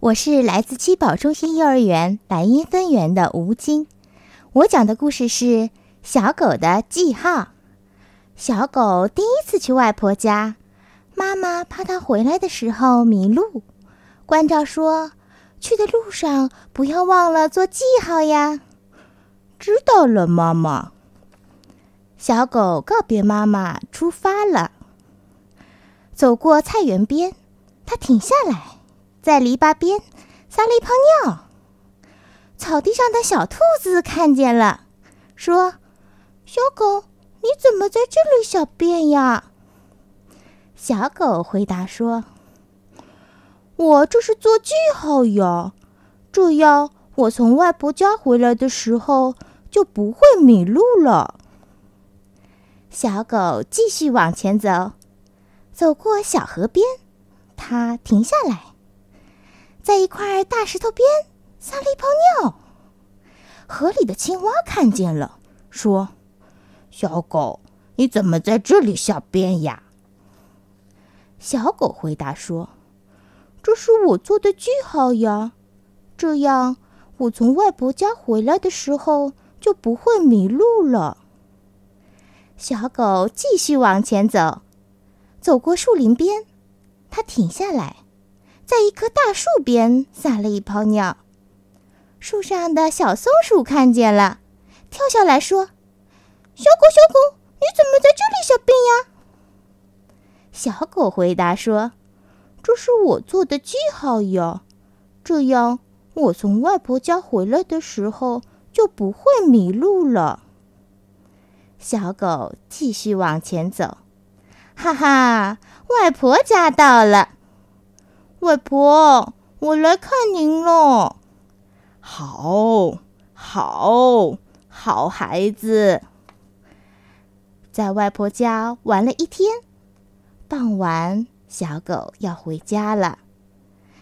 我是来自七宝中心幼儿园莱茵分园的吴晶，我讲的故事是小狗的记号。小狗第一次去外婆家，妈妈怕它回来的时候迷路，关照说：“去的路上不要忘了做记号呀。”知道了，妈妈。小狗告别妈妈，出发了。走过菜园边，它停下来。在篱笆边撒了一泡尿，草地上的小兔子看见了，说：“小狗，你怎么在这里小便呀？”小狗回答说：“我这是做记号呀，这样我从外婆家回来的时候就不会迷路了。”小狗继续往前走，走过小河边，它停下来。在一块大石头边撒了一泡尿，河里的青蛙看见了，说：“小狗，你怎么在这里小便呀？”小狗回答说：“这是我做的记号呀，这样我从外婆家回来的时候就不会迷路了。”小狗继续往前走，走过树林边，它停下来。在一棵大树边撒了一泡尿，树上的小松鼠看见了，跳下来说：“小狗，小狗，你怎么在这里小便呀？”小狗回答说：“这是我做的记号呀，这样我从外婆家回来的时候就不会迷路了。”小狗继续往前走，哈哈，外婆家到了。外婆，我来看您了。好，好，好孩子，在外婆家玩了一天。傍晚，小狗要回家了。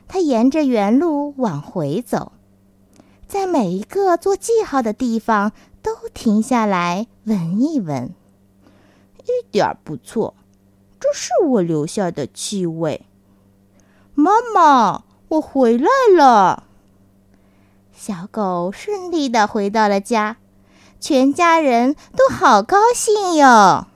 它沿着原路往回走，在每一个做记号的地方都停下来闻一闻。一点不错，这是我留下的气味。妈妈，我回来了。小狗顺利的回到了家，全家人都好高兴哟。